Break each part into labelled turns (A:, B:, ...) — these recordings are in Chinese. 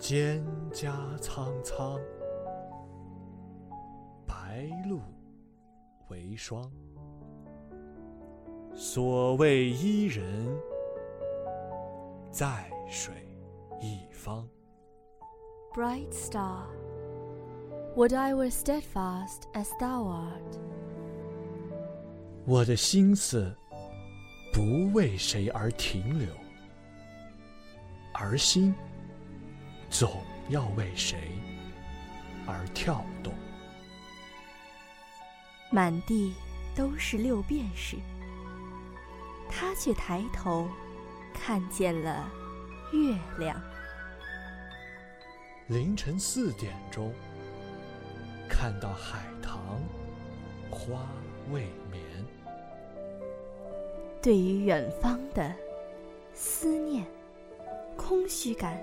A: 蒹葭苍苍，白露为霜。所谓伊人，在水一方。
B: Bright star, would I were steadfast as thou art.
A: 我的心思不为谁而停留，而心总要为谁而跳动。
B: 满地都是六便士，他却抬头看见了月亮。
A: 凌晨四点钟，看到海棠花未眠。
B: 对于远方的思念、空虚感、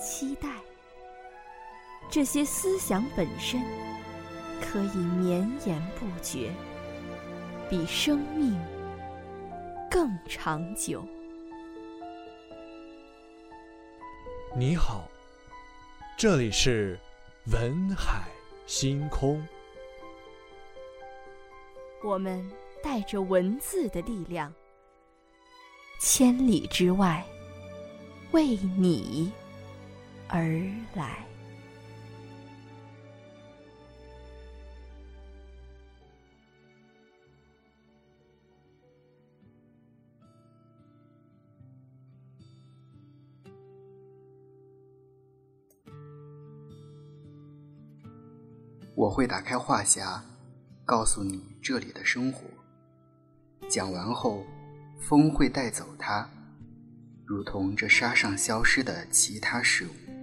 B: 期待，这些思想本身可以绵延不绝，比生命更长久。
A: 你好，这里是文海星空。
B: 我们带着文字的力量，千里之外，为你而来。
C: 我会打开话匣，告诉你这里的生活。讲完后，风会带走它，如同这沙上消失的其他事物。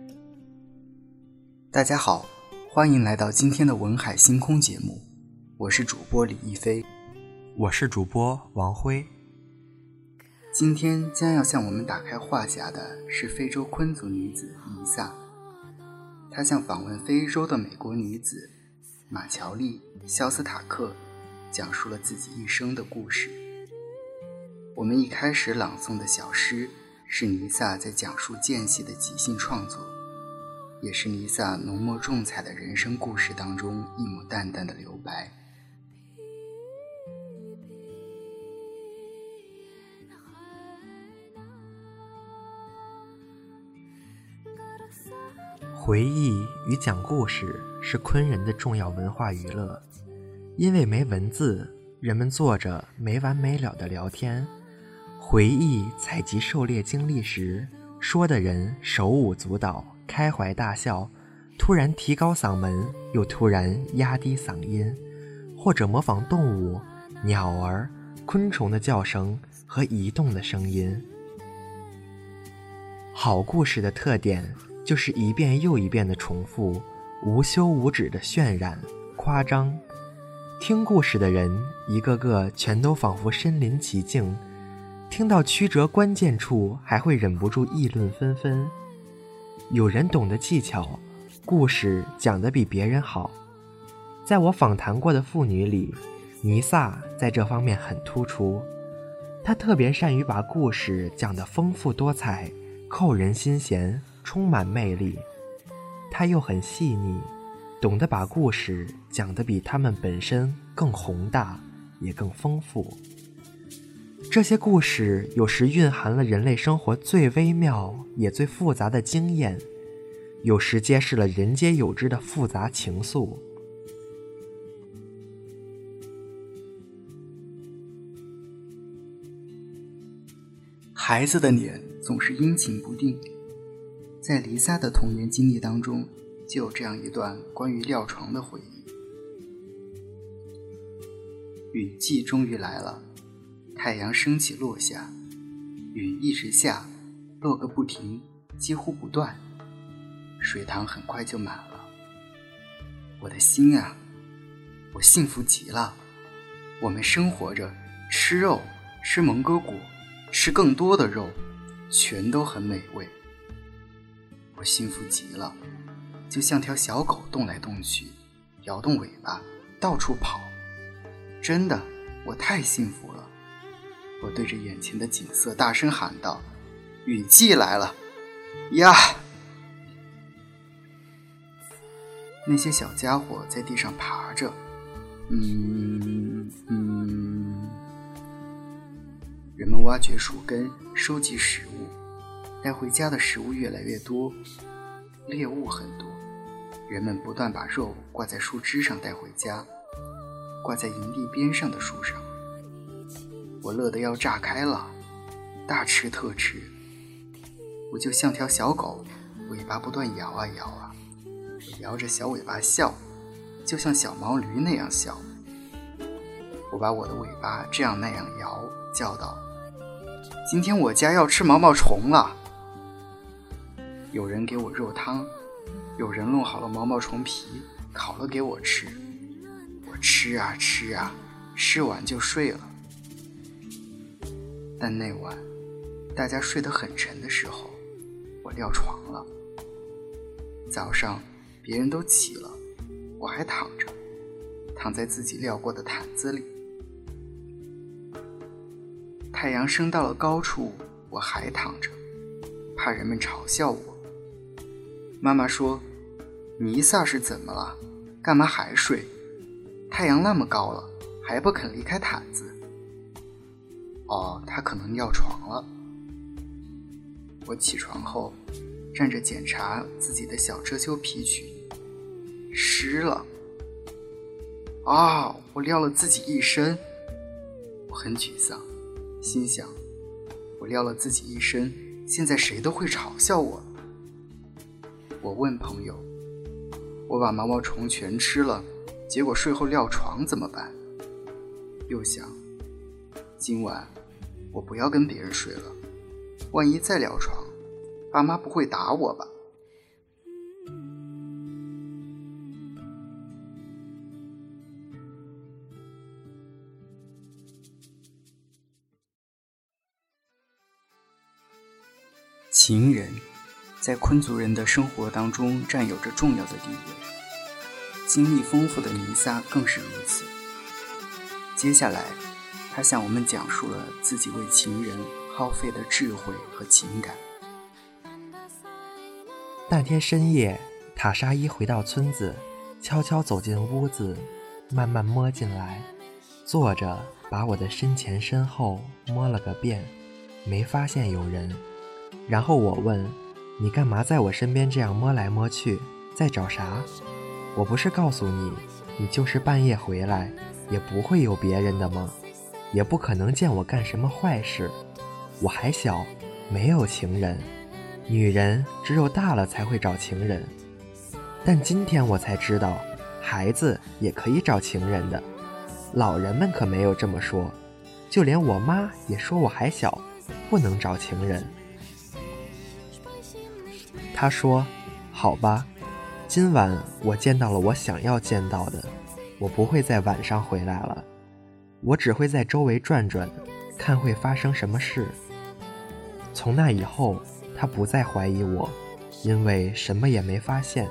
C: 大家好，欢迎来到今天的文海星空节目，我是主播李一飞，
D: 我是主播王辉。
C: 今天将要向我们打开话匣的是非洲昆族女子尼萨，她向访问非洲的美国女子马乔丽·肖斯塔克讲述了自己一生的故事。我们一开始朗诵的小诗是尼萨在讲述间隙的即兴创作，也是尼萨浓墨重彩的人生故事当中一抹淡淡的留白。
D: 回忆与讲故事是昆人的重要文化娱乐，因为没文字，人们坐着没完没了的聊天，回忆采集狩猎经历时，说的人手舞足蹈，开怀大笑，突然提高嗓门，又突然压低嗓音，或者模仿动物、鸟儿、昆虫的叫声和移动的声音。好故事的特点。就是一遍又一遍的重复，无休无止的渲染、夸张。听故事的人一个个全都仿佛身临其境，听到曲折关键处还会忍不住议论纷纷。有人懂得技巧，故事讲得比别人好。在我访谈过的妇女里，尼萨在这方面很突出。她特别善于把故事讲得丰富多彩，扣人心弦。充满魅力，她又很细腻，懂得把故事讲得比他们本身更宏大，也更丰富。这些故事有时蕴含了人类生活最微妙也最复杂的经验，有时揭示了人皆有之的复杂情愫。
C: 孩子的脸总是阴晴不定。在黎萨的童年经历当中，就有这样一段关于尿床的回忆。雨季终于来了，太阳升起落下，雨一直下，落个不停，几乎不断，水塘很快就满了。我的心啊，我幸福极了。我们生活着，吃肉，吃蒙哥果，吃更多的肉，全都很美味。我幸福极了，就像条小狗动来动去，摇动尾巴，到处跑。真的，我太幸福了。我对着眼前的景色大声喊道：“雨季来了！”呀，那些小家伙在地上爬着，嗯嗯。人们挖掘树根，收集食物，带回家的食物越来越多，猎物很多。人们不断把肉挂在树枝上带回家，挂在营地边上的树上。我乐得要炸开了，大吃特吃。我就像条小狗，尾巴不断摇啊摇啊。我摇着小尾巴笑，就像小毛驴那样笑。我把我的尾巴这样那样摇，叫道：“今天我家要吃毛毛虫了。”有人给我肉汤。有人弄好了毛毛虫皮，烤了给我吃。我吃啊吃啊，吃完就睡了。但那晚，大家睡得很沉的时候，我尿床了。早上，别人都起了，我还躺着，躺在自己尿过的毯子里。太阳升到了高处，我还躺着，怕人们嘲笑我。妈妈说：“尼萨是怎么了？干嘛还睡？太阳那么高了，还不肯离开毯子。”哦，他可能尿床了。我起床后，站着检查自己的小遮羞皮裙，湿了。啊，我尿了自己一身。我很沮丧，心想：我尿了自己一身，现在谁都会嘲笑我。我问朋友：“我把毛毛虫全吃了，结果睡后尿床怎么办？”又想：“今晚我不要跟别人睡了，万一再聊床，爸妈不会打我吧？”情人。在昆族人的生活当中占有着重要的地位，经历丰富的尼撒更是如此。接下来，他向我们讲述了自己为情人耗费的智慧和情感。
D: 那天深夜，塔沙伊回到村子，悄悄走进屋子，慢慢摸进来，坐着把我的身前身后摸了个遍，没发现有人。然后我问。你干嘛在我身边这样摸来摸去，在找啥？我不是告诉你，你就是半夜回来，也不会有别人的吗？也不可能见我干什么坏事。我还小，没有情人。女人只有大了才会找情人。但今天我才知道，孩子也可以找情人的。老人们可没有这么说，就连我妈也说我还小，不能找情人。他说：“好吧，今晚我见到了我想要见到的，我不会在晚上回来了，我只会在周围转转，看会发生什么事。从那以后，他不再怀疑我，因为什么也没发现。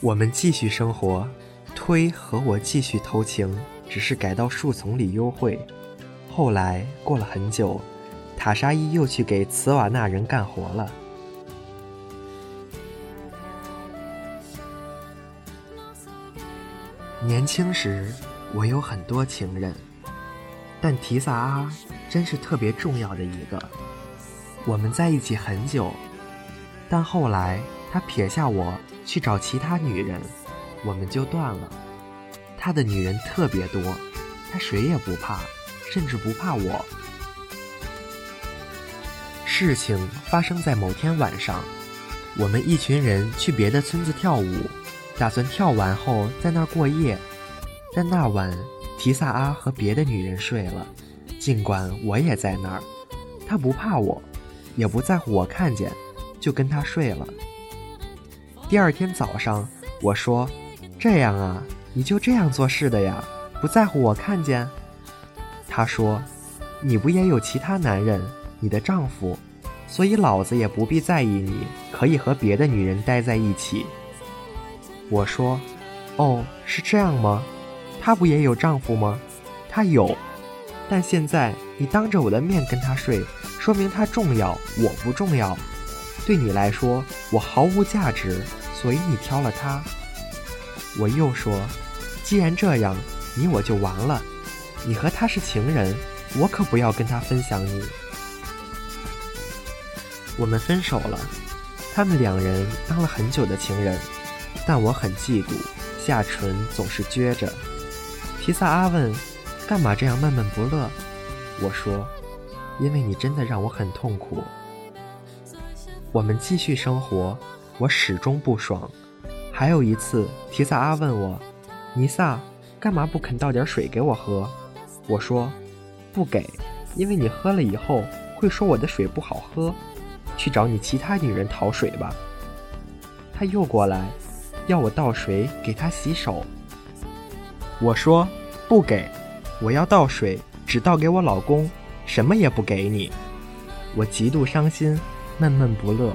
D: 我们继续生活，推和我继续偷情，只是改到树丛里幽会。后来过了很久，塔沙伊又去给茨瓦纳人干活了。”年轻时，我有很多情人，但提萨阿真是特别重要的一个。我们在一起很久，但后来他撇下我去找其他女人，我们就断了。他的女人特别多，他谁也不怕，甚至不怕我。事情发生在某天晚上，我们一群人去别的村子跳舞。打算跳完后在那儿过夜，但那晚提萨阿和别的女人睡了，尽管我也在那儿，他不怕我，也不在乎我看见，就跟他睡了。第二天早上，我说：“这样啊，你就这样做事的呀，不在乎我看见？”他说：“你不也有其他男人，你的丈夫，所以老子也不必在意你可以和别的女人待在一起。”我说：“哦，是这样吗？她不也有丈夫吗？她有，但现在你当着我的面跟她睡，说明她重要，我不重要。对你来说，我毫无价值，所以你挑了他。我又说，既然这样，你我就完了。你和他是情人，我可不要跟他分享你。我们分手了，他们两人当了很久的情人，但我很嫉妒，下唇总是撅着。提萨阿问：“干嘛这样闷闷不乐？”我说：“因为你真的让我很痛苦。”我们继续生活，我始终不爽。还有一次，提萨阿问我：“尼萨，干嘛不肯倒点水给我喝？”我说：“不给，因为你喝了以后会说我的水不好喝。去找你其他女人讨水吧。”他又过来，要我倒水给他洗手。我说：“不给，我要倒水，只倒给我老公，什么也不给你。”我极度伤心，闷闷不乐。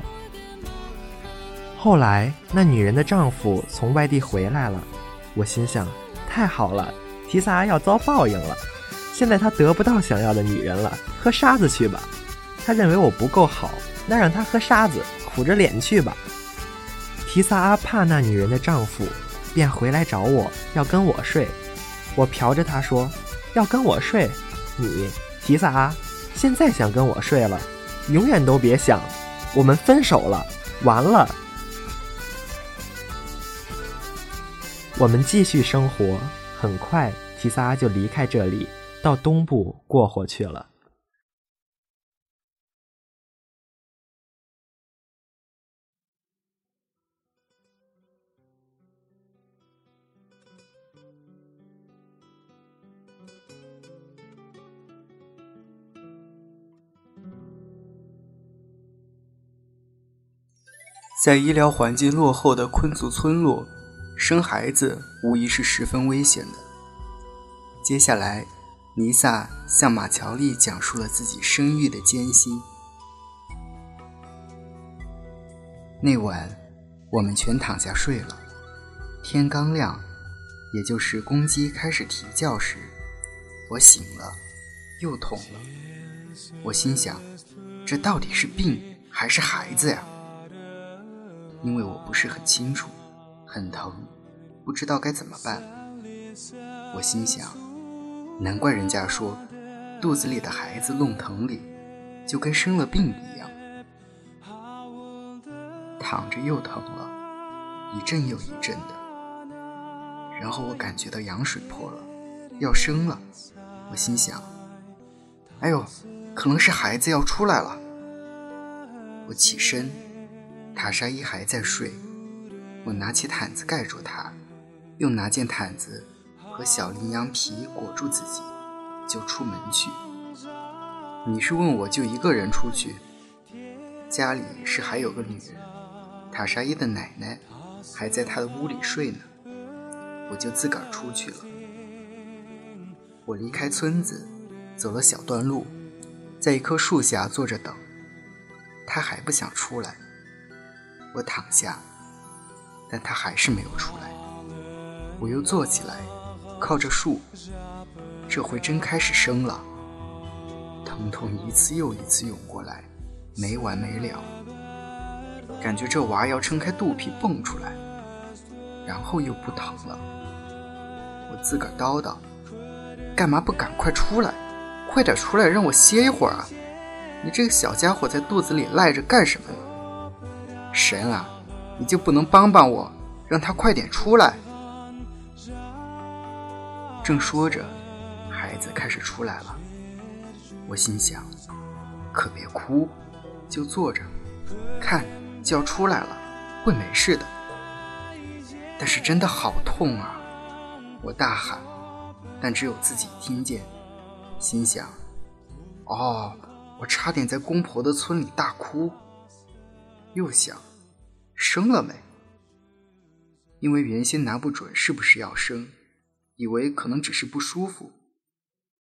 D: 后来，那女人的丈夫从外地回来了，我心想：太好了，提萨要遭报应了。现在他得不到想要的女人了，喝沙子去吧。他认为我不够好，那让他喝沙子，苦着脸去吧。提萨阿怕那女人的丈夫。便回来找我要跟我睡，我瞟着他说要跟我睡，你提萨阿现在想跟我睡了，永远都别想，我们分手了，完了。我们继续生活，很快提萨阿就离开这里，到东部过活去了。
C: 在医疗环境落后的昆族村落，生孩子无疑是十分危险的。接下来，尼萨向马乔丽讲述了自己生育的艰辛。那晚，我们全躺下睡了。天刚亮，也就是公鸡开始啼叫时，我醒了，又痛了。我心想，这到底是病还是孩子呀？因为我不是很清楚，很疼，不知道该怎么办。我心想，难怪人家说，肚子里的孩子弄疼里，就跟生了病一样。躺着又疼了，一阵又一阵的。然后我感觉到羊水破了，要生了。我心想，哎呦，可能是孩子要出来了。我起身。塔沙伊还在睡，我拿起毯子盖住他，又拿件毯子和小羚羊皮裹住自己，就出门去。你是问我就一个人出去？家里是还有个女人，塔沙伊的奶奶还在她的屋里睡呢，我就自个儿出去了。我离开村子，走了小段路，在一棵树下坐着等，他还不想出来。我躺下，但他还是没有出来。我又坐起来，靠着树，这回真开始生了。疼痛一次又一次涌过来，没完没了。感觉这娃要撑开肚皮蹦出来，然后又不疼了。我自个儿叨叨：“干嘛不赶快出来？快点出来，让我歇一会儿啊！你这个小家伙在肚子里赖着干什么呢？”神啊，你就不能帮帮我，让他快点出来？正说着，孩子开始出来了。我心想，可别哭，就坐着，看就要出来了，会没事的。但是真的好痛啊！我大喊，但只有自己听见。心想，哦，我差点在公婆的村里大哭。又想，生了没？因为原先拿不准是不是要生，以为可能只是不舒服。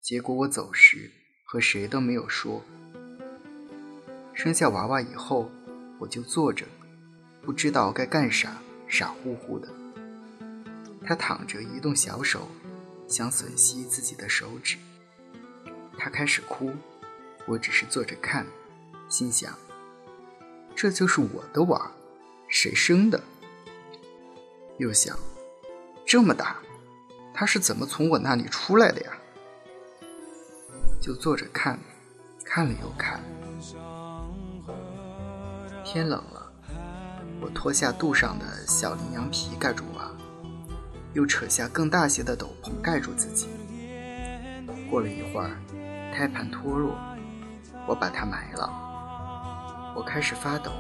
C: 结果我走时和谁都没有说。生下娃娃以后，我就坐着，不知道该干啥，傻乎乎的。他躺着移动小手，想吮吸自己的手指。他开始哭，我只是坐着看，心想。这就是我的娃，谁生的？又想，这么大，他是怎么从我那里出来的呀？就坐着看，看了又看。天冷了，我脱下肚上的小羚羊皮盖住娃，又扯下更大些的斗篷盖住自己。过了一会儿，胎盘脱落，我把它埋了。我开始发抖，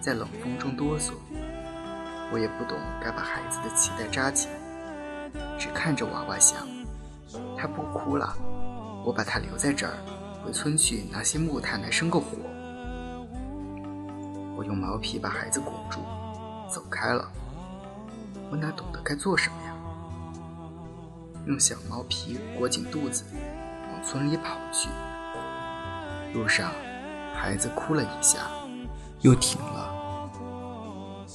C: 在冷风中哆嗦。我也不懂该把孩子的脐带扎紧，只看着娃娃想，他不哭了，我把他留在这儿，回村去拿些木炭来生个火。我用毛皮把孩子裹住，走开了。我哪懂得该做什么呀？用小毛皮裹紧肚子，往村里跑去。路上，孩子哭了一下，又停了。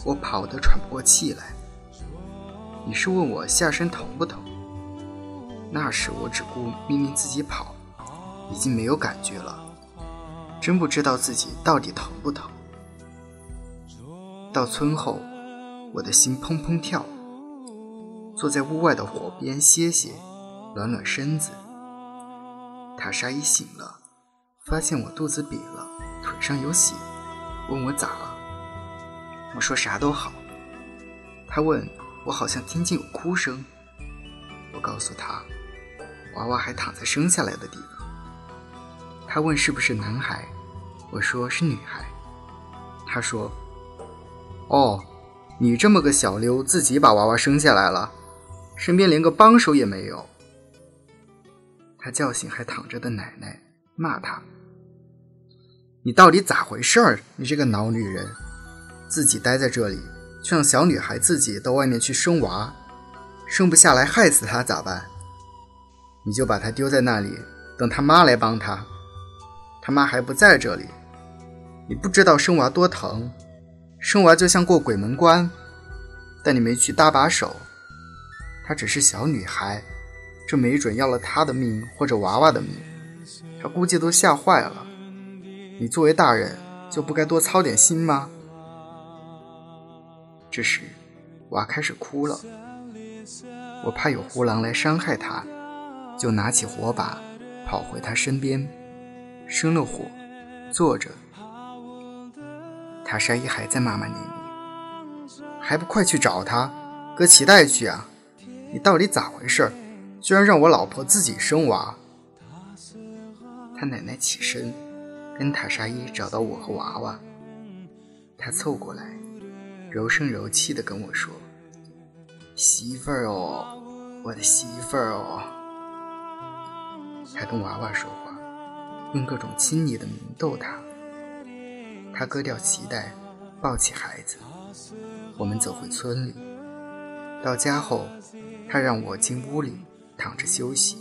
C: 我跑得喘不过气来。你是问我下身疼不疼？那时我只顾命令自己跑，已经没有感觉了，真不知道自己到底疼不疼。到村后，我的心砰砰跳，坐在屋外的火边歇歇，暖暖身子。塔莎一醒了，发现我肚子瘪了，腿上有血，问我咋了。我说啥都好。他问我好像听见有哭声。我告诉他，娃娃还躺在生下来的地方。他问是不是男孩，我说是女孩。他说：“哦，你这么个小溜，自己把娃娃生下来了，身边连个帮手也没有。”他叫醒还躺着的奶奶，骂他：“你到底咋回事儿？你这个老女人！”自己待在这里，却让小女孩自己到外面去生娃，生不下来害死她咋办？你就把她丢在那里，等她妈来帮她。她妈还不在这里，你不知道生娃多疼，生娃就像过鬼门关，但你没去搭把手。她只是小女孩，这没准要了她的命或者娃娃的命，她估计都吓坏了。你作为大人，就不该多操点心吗？这时，娃开始哭了。我怕有胡狼来伤害他，就拿起火把，跑回他身边，生了火，坐着。塔沙伊还在骂骂咧咧，还不快去找他，割脐带去啊！你到底咋回事？居然让我老婆自己生娃！他奶奶起身，跟塔沙伊找到我和娃娃，他凑过来。柔声柔气地跟我说：“媳妇儿哦，我的媳妇儿哦。”还跟娃娃说话，用各种亲昵的名逗他。他割掉脐带，抱起孩子，我们走回村里。到家后，他让我进屋里躺着休息。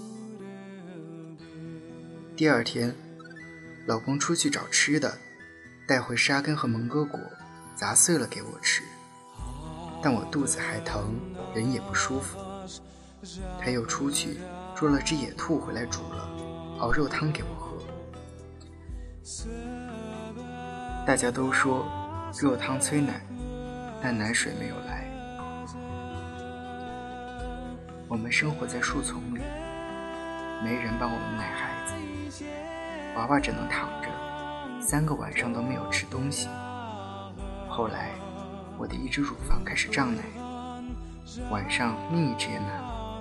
C: 第二天，老公出去找吃的，带回沙根和蒙哥果。砸碎了给我吃，但我肚子还疼，人也不舒服。他又出去捉了只野兔回来煮了，熬肉汤给我喝。大家都说肉汤催奶，但奶水没有来。我们生活在树丛里，没人帮我们奶孩子，娃娃只能躺着，三个晚上都没有吃东西。后来，我的一只乳房开始胀奶，晚上另一只也满了。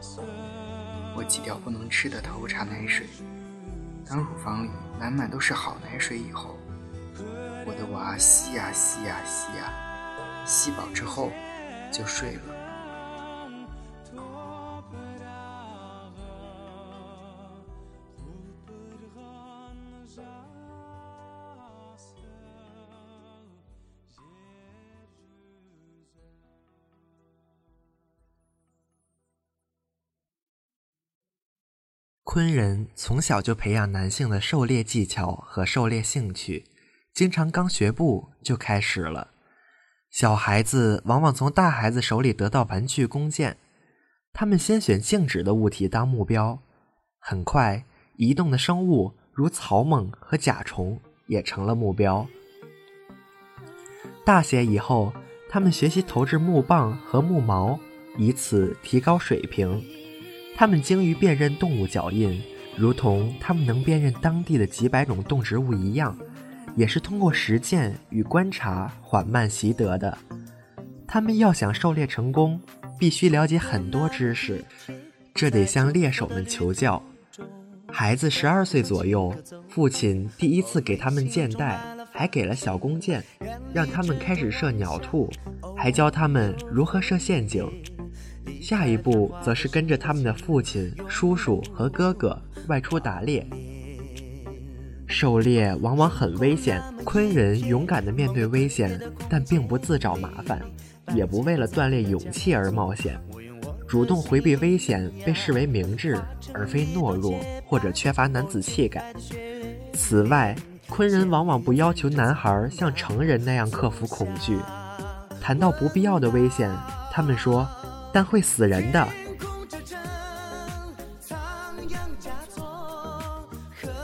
C: 我挤掉不能吃的头茶奶水，当乳房里满满都是好奶水以后，我的娃吸呀吸呀吸呀，吸饱之后就睡了。
D: 昆人从小就培养男性的狩猎技巧和狩猎兴趣，经常刚学步就开始了。小孩子往往从大孩子手里得到玩具弓箭，他们先选静止的物体当目标，很快移动的生物如草蜢和甲虫也成了目标。大些以后，他们学习投掷木棒和木矛，以此提高水平。他们精于辨认动物脚印，如同他们能辨认当地的几百种动植物一样，也是通过实践与观察缓慢习得的。他们要想狩猎成功，必须了解很多知识，这得向猎手们求教。孩子十二岁左右，父亲第一次给他们箭袋，还给了小弓箭，让他们开始射鸟兔，还教他们如何设陷阱。下一步则是跟着他们的父亲、叔叔和哥哥外出打猎。狩猎往往很危险，昆人勇敢地面对危险，但并不自找麻烦，也不为了锻炼勇气而冒险。主动回避危险被视为明智，而非懦弱或者缺乏男子气概。此外，昆人往往不要求男孩像成人那样克服恐惧。谈到不必要的危险，他们说：“但会死人的。”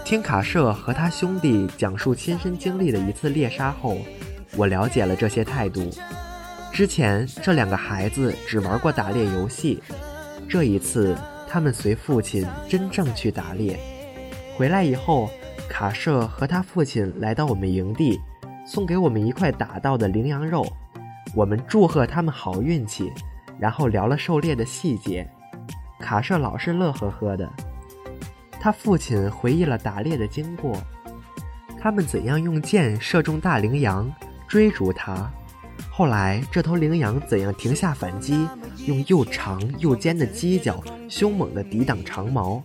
D: 听卡舍和他兄弟讲述亲身经历的一次猎杀后，我了解了这些态度。之前这两个孩子只玩过打猎游戏，这一次他们随父亲真正去打猎。回来以后，卡舍和他父亲来到我们营地，送给我们一块打到的羚羊肉。我们祝贺他们好运气，然后聊了狩猎的细节。卡舍老是乐呵呵的。他父亲回忆了打猎的经过，他们怎样用箭射中大羚羊，追逐它。后来，这头羚羊怎样停下反击，用又长又尖的犄角凶猛地抵挡长矛？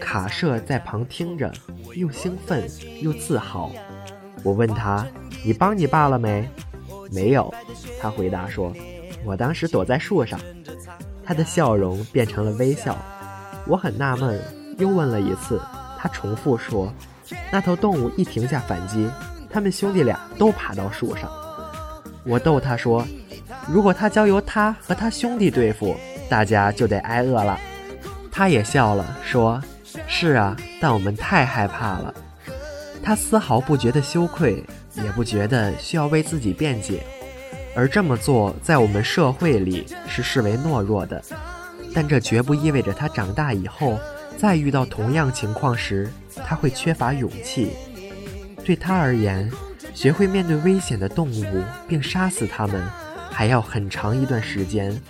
D: 卡舍在旁听着，又兴奋又自豪。我问他：“你帮你爸了没？”“没有。”他回答说：“我当时躲在树上。”他的笑容变成了微笑。我很纳闷，又问了一次，他重复说：“那头动物一停下反击，他们兄弟俩都爬到树上。”我逗他说：“如果他交由他和他兄弟对付，大家就得挨饿了。”他也笑了，说：“是啊，但我们太害怕了。”他丝毫不觉得羞愧，也不觉得需要为自己辩解，而这么做在我们社会里是视为懦弱的。但这绝不意味着他长大以后再遇到同样情况时，他会缺乏勇气。对他而言，学会面对危险的动物并杀死它们，还要很长一段时间。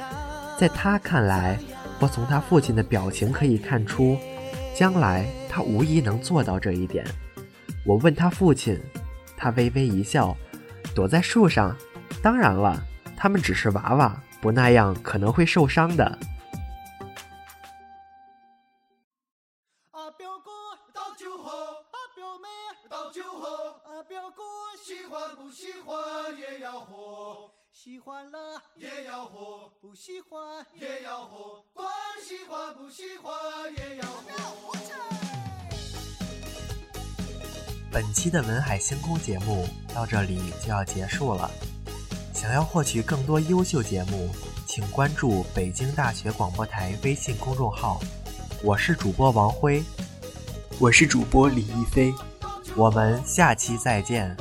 D: 在他看来，或从他父亲的表情可以看出，将来他无疑能做到这一点。我问他父亲，他微微一笑，躲在树上。当然了，他们只是娃娃，不那样可能会受伤的。
E: 喜欢了也要喝，不喜欢也要喝，管喜欢不喜欢也要喝。
D: 本期的文海星空节目到这里就要结束了。想要获取更多优秀节目，请关注北京大学广播台微信公众号。我是主播王辉，
C: 我是主播李一飞，
D: 我们下期再见。